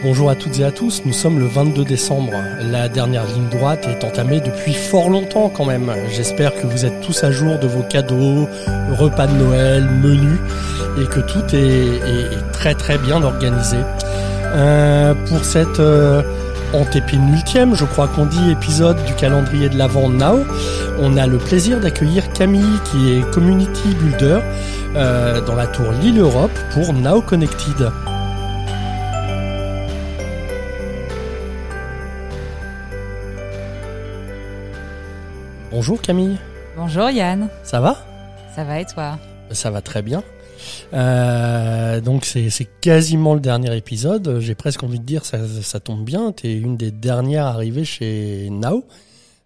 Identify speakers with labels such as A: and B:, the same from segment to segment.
A: Bonjour à toutes et à tous, nous sommes le 22 décembre. La dernière ligne droite est entamée depuis fort longtemps quand même. J'espère que vous êtes tous à jour de vos cadeaux, repas de Noël, menus, et que tout est, très très bien organisé. Euh, pour cette euh, antépénultième, je crois qu'on dit, épisode du calendrier de l'Avent Now, on a le plaisir d'accueillir Camille qui est Community Builder euh, dans la tour Lille Europe pour Now Connected. Bonjour Camille.
B: Bonjour Yann.
A: Ça va?
B: Ça va et toi?
A: Ça va très bien. Euh, donc c'est quasiment le dernier épisode. J'ai presque envie de dire ça, ça tombe bien. Tu es une des dernières arrivées chez Now.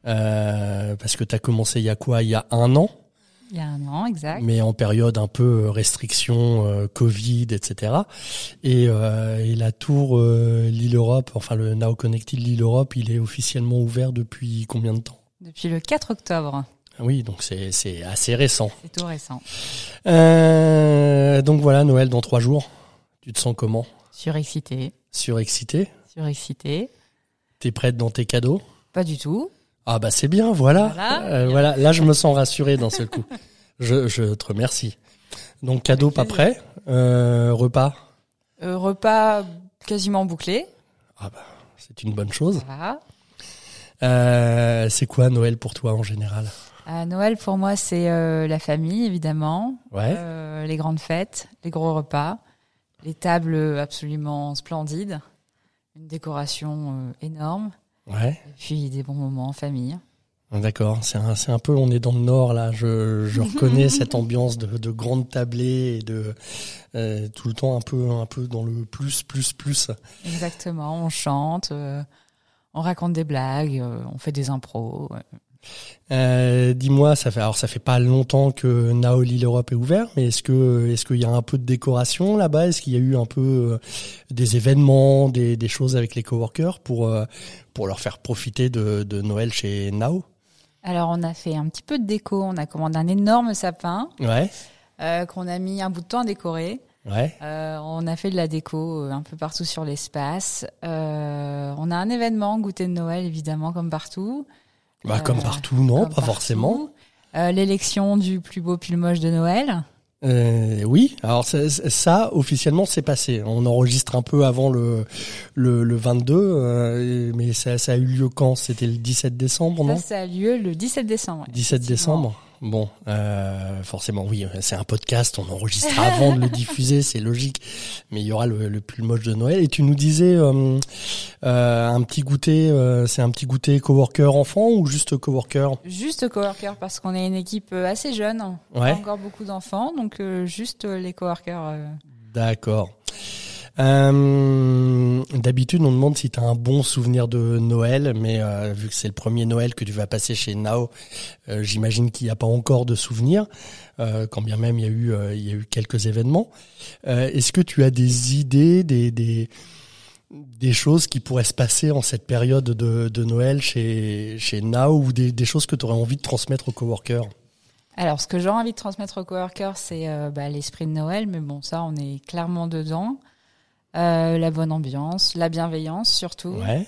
A: Euh, parce que tu as commencé il y a quoi? Il y a un an
B: il y a un an, exact.
A: Mais en période un peu restriction, euh, Covid, etc. Et, euh, et la tour euh, Lille Europe, enfin le Now Connected Lille Europe, il est officiellement ouvert depuis combien de temps?
B: Depuis le 4 octobre.
A: Oui, donc c'est assez récent.
B: C'est tout récent.
A: Euh, donc voilà, Noël dans trois jours. Tu te sens comment?
B: Surexcité.
A: Surexcité?
B: Surexcité.
A: T'es prête dans tes cadeaux?
B: Pas du tout.
A: Ah bah c'est bien, voilà. Voilà. Euh, voilà. Là, je me sens rassuré d'un seul coup. Je, je, te remercie. Donc cadeau pas prêt. Euh, repas?
B: Repas quasiment bouclé.
A: Ah bah c'est une bonne chose. Voilà. Euh, c'est quoi Noël pour toi en général?
B: Euh, Noël pour moi c'est euh, la famille évidemment,
A: ouais.
B: euh, les grandes fêtes, les gros repas, les tables absolument splendides, une décoration euh, énorme,
A: ouais.
B: et puis des bons moments en famille.
A: D'accord, c'est un, un peu, on est dans le nord là. Je, je reconnais cette ambiance de, de grandes tablées et de tout le temps un peu, un peu dans le plus, plus, plus.
B: Exactement, on chante. On raconte des blagues, euh, on fait des impros.
A: Euh, dis-moi, ça fait alors ça fait pas longtemps que Nao Lille Europe est ouvert, mais est-ce que est-ce qu'il y a un peu de décoration là-bas? Est-ce qu'il y a eu un peu euh, des événements, des, des choses avec les coworkers pour pour leur faire profiter de, de Noël chez Nao?
B: Alors on a fait un petit peu de déco, on a commandé un énorme sapin
A: ouais.
B: qu'on a mis un bout de temps à décorer.
A: Ouais.
B: Euh, on a fait de la déco euh, un peu partout sur l'espace. Euh, on a un événement goûter de Noël évidemment comme partout.
A: Bah comme partout non, pas forcément.
B: L'élection du plus beau pull moche de Noël.
A: oui, alors ça, ça officiellement c'est passé. On enregistre un peu avant le le, le 22, mais ça, ça, a eu lieu quand? C'était le 17 décembre, non?
B: Ça, ça a lieu le 17 décembre.
A: 17 décembre. Bon, euh, forcément, oui, c'est un podcast, on enregistre avant de le diffuser, c'est logique. Mais il y aura le, plus moche de Noël. Et tu nous disais euh, euh, un petit goûter, euh, c'est un petit goûter coworker enfant ou juste coworker
B: Juste coworker parce qu'on est une équipe assez jeune,
A: ouais.
B: encore beaucoup d'enfants, donc juste les coworkers.
A: D'accord. Euh, D'habitude, on demande si tu as un bon souvenir de Noël, mais euh, vu que c'est le premier Noël que tu vas passer chez Nao, euh, j'imagine qu'il n'y a pas encore de souvenirs, quand bien même il y a eu, quelques événements. Est-ce que tu as des idées, des, choses qui pourraient se passer en cette période de, Noël chez, Nao ou des, des choses que tu aurais envie de transmettre aux coworkers?
B: Alors, ce que j'ai envie de transmettre aux coworkers, c'est bah, l'esprit de Noël, mais bon, ça, on est clairement dedans. Euh, la bonne ambiance, la bienveillance surtout.
A: Ouais.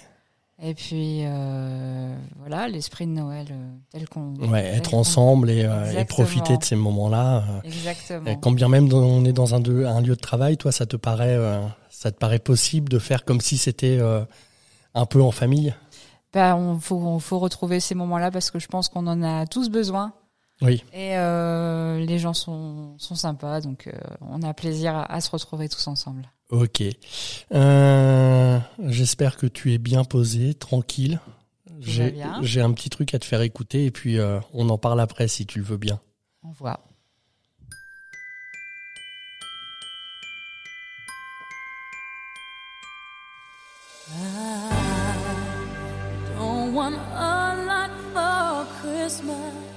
B: Et puis euh, voilà, l'esprit de Noël euh, tel qu'on.
A: Ouais, être ensemble et, et, profiter de ces moments-là.
B: Exactement.
A: quand bien même on est dans un, un, lieu de travail, toi, ça te paraît, ça te paraît possible de faire comme si c'était un peu en famille?
B: Ben, on faut, faut retrouver ces moments-là parce que je pense qu'on en a tous besoin.
A: Oui.
B: Et les gens sont, sont sympas, donc on a plaisir à, à, se retrouver tous ensemble.
A: Ok. Euh, J'espère que tu es bien posé, tranquille. J'ai un petit truc à te faire écouter et puis euh, on en parle après si tu le veux bien.
B: On voit.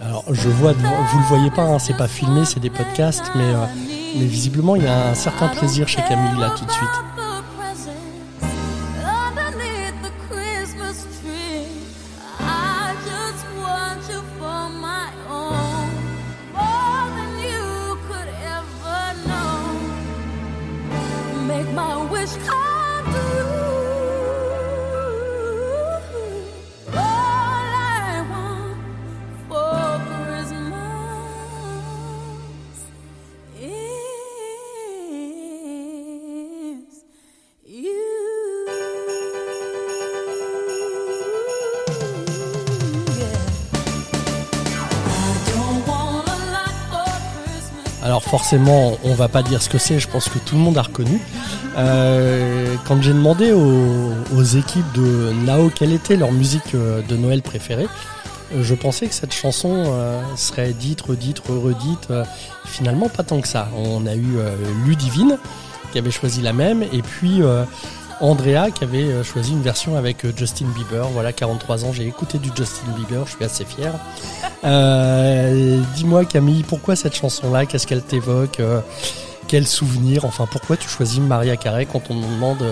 A: Alors je vois, vous le voyez pas, hein, c'est pas filmé, c'est des podcasts, euh, mais visiblement il y a un certain plaisir chez Camille là tout de suite. Alors forcément, on va pas dire ce que c'est, je pense que tout le monde a reconnu. Euh, quand j'ai demandé aux, équipes de Nao quelle était leur musique euh, de Noël préférée, euh, je pensais que cette chanson serait dite, redite, redite. finalement, pas tant que ça. On a eu Ludivine qui avait choisi la même, et puis Andrea qui avait euh, choisi une version avec euh, Justin Bieber. Voilà, 43 ans, j'ai écouté du Justin Bieber, je suis assez fier. Euh, dis-moi Camille, pourquoi cette chanson-là? Qu'est-ce qu'elle t'évoque? Quel souvenir? Enfin, pourquoi tu choisis Maria Carey quand on nous demande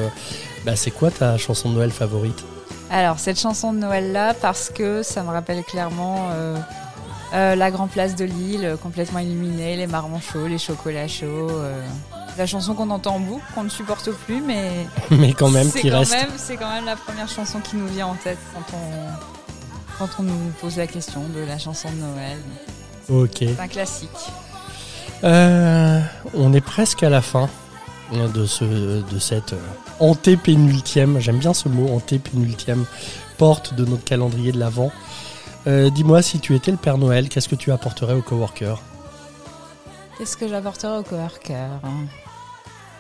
A: bah, c'est quoi ta chanson de Noël favorite?
B: Alors, cette chanson de Noël-là, parce que ça me rappelle clairement... la grande place de Lille, complètement illuminée, les marrons chauds, les chocolats chauds la chanson qu'on entend en boucle, qu'on ne supporte plus, mais
A: mais quand même qui reste.
B: C'est quand même la première chanson qui nous vient en tête quand on quand on nous pose la question de la chanson de Noël.
A: Ok.
B: C'est un classique.
A: Euh, on est presque à la fin de ce de cette euh, antépénultième, j'aime bien ce mot antépénultième porte de notre calendrier de l'avant. Euh, dis-moi si tu étais le Père Noël, qu'est-ce que tu apporterais aux coworkers
B: Qu'est-ce que j'apporterais aux coworkers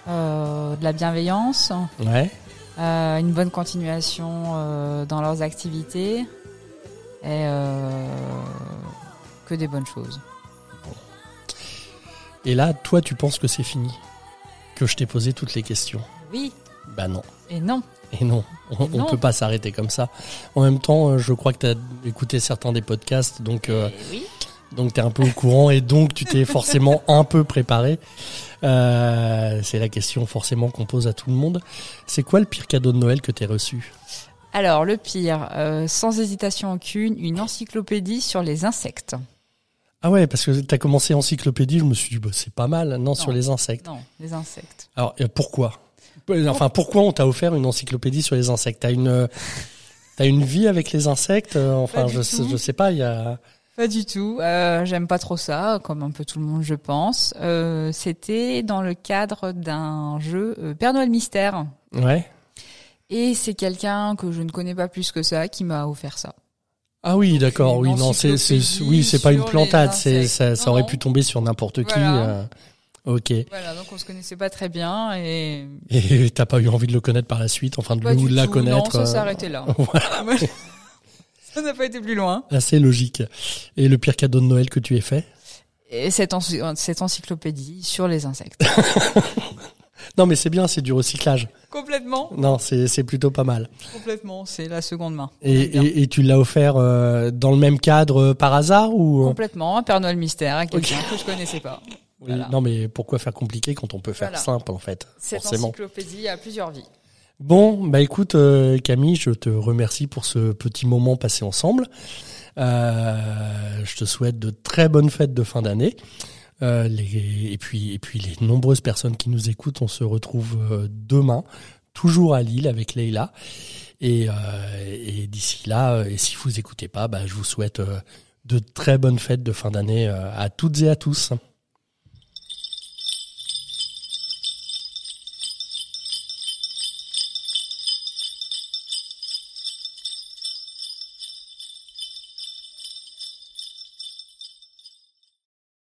B: euh, de la bienveillance,
A: ouais.
B: Euh, une bonne continuation euh, dans leurs activités et que des bonnes choses.
A: Et là, toi, tu penses que c'est fini? Que je t'ai posé toutes les questions?
B: Oui.
A: Bah non.
B: Et non.
A: Et non, on ne peut pas s'arrêter comme ça. En même temps, je crois que tu as écouté certains des podcasts, donc
B: oui.
A: Donc tu es un peu au courant et donc tu t'es forcément un peu préparé. Euh, c'est la question forcément qu'on pose à tout le monde. C'est quoi le pire cadeau de Noël que tu as reçu?
B: Alors le pire, euh, sans hésitation aucune, une encyclopédie sur les insectes.
A: Ah ouais, parce que tu as commencé encyclopédie, je me suis dit, bah, c'est pas mal. Non, sur les insectes.
B: Non, les insectes.
A: Alors pourquoi? Enfin, pourquoi on t'a offert une encyclopédie sur les insectes? T'as une, as une vie avec les insectes? Enfin, je, je sais pas, il y a...
B: Pas du tout. Euh, J'aime pas trop ça, comme un peu tout le monde, je pense. Euh, C'était dans le cadre d'un jeu euh, Père Noël Mystère.
A: Ouais.
B: Et c'est quelqu'un que je ne connais pas plus que ça qui m'a offert ça.
A: Ah oui, d'accord. Oui, non, c'est, oui, c'est pas une plantade. C'est, ça, ça aurait pu tomber sur n'importe qui. Euh, ok.
B: Voilà, donc on se connaissait pas très bien et.
A: Et t'as pas eu envie de le connaître par la suite, enfin de, le, de la connaître. Non,
B: ça s'est arrêté là. voilà. Ça n'a pas été plus loin.
A: Assez logique. Et le pire cadeau de Noël que tu aies fait?
B: Et cette, cette encyclopédie sur les insectes.
A: non, mais c'est bien, c'est du recyclage.
B: Complètement.
A: Non, c'est plutôt pas mal.
B: Complètement, c'est la seconde main.
A: Et, et, tu l'as offert euh, dans le même cadre euh, par hasard ou
B: Complètement, un Père Noël mystère à quelqu'un que je connaissais pas.
A: Non, mais pourquoi faire compliqué quand on peut faire simple en fait
B: Cette encyclopédie a plusieurs vies.
A: Bon, bah écoute euh, Camille, je te remercie pour ce petit moment passé ensemble. Euh, je te souhaite de très bonnes fêtes de fin d'année. Euh, et puis et puis les nombreuses personnes qui nous écoutent, on se retrouve demain, toujours à Lille avec Leïla. Et, et d'ici là, et si vous écoutez pas, bah, je vous souhaite de très bonnes fêtes de fin d'année à toutes et à tous.